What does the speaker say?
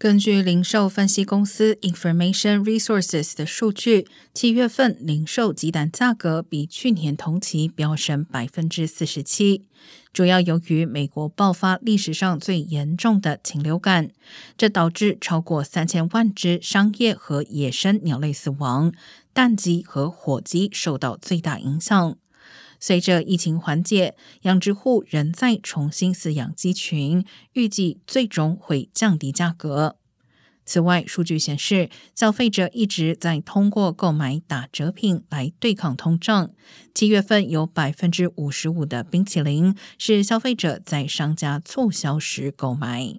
根据零售分析公司 Information Resources 的数据，七月份零售鸡蛋价格比去年同期飙升百分之四十七，主要由于美国爆发历史上最严重的禽流感，这导致超过三千万只商业和野生鸟类死亡，蛋鸡和火鸡受到最大影响。随着疫情缓解，养殖户仍在重新饲养鸡群，预计最终会降低价格。此外，数据显示，消费者一直在通过购买打折品来对抗通胀。七月份有百分之五十五的冰淇淋是消费者在商家促销时购买。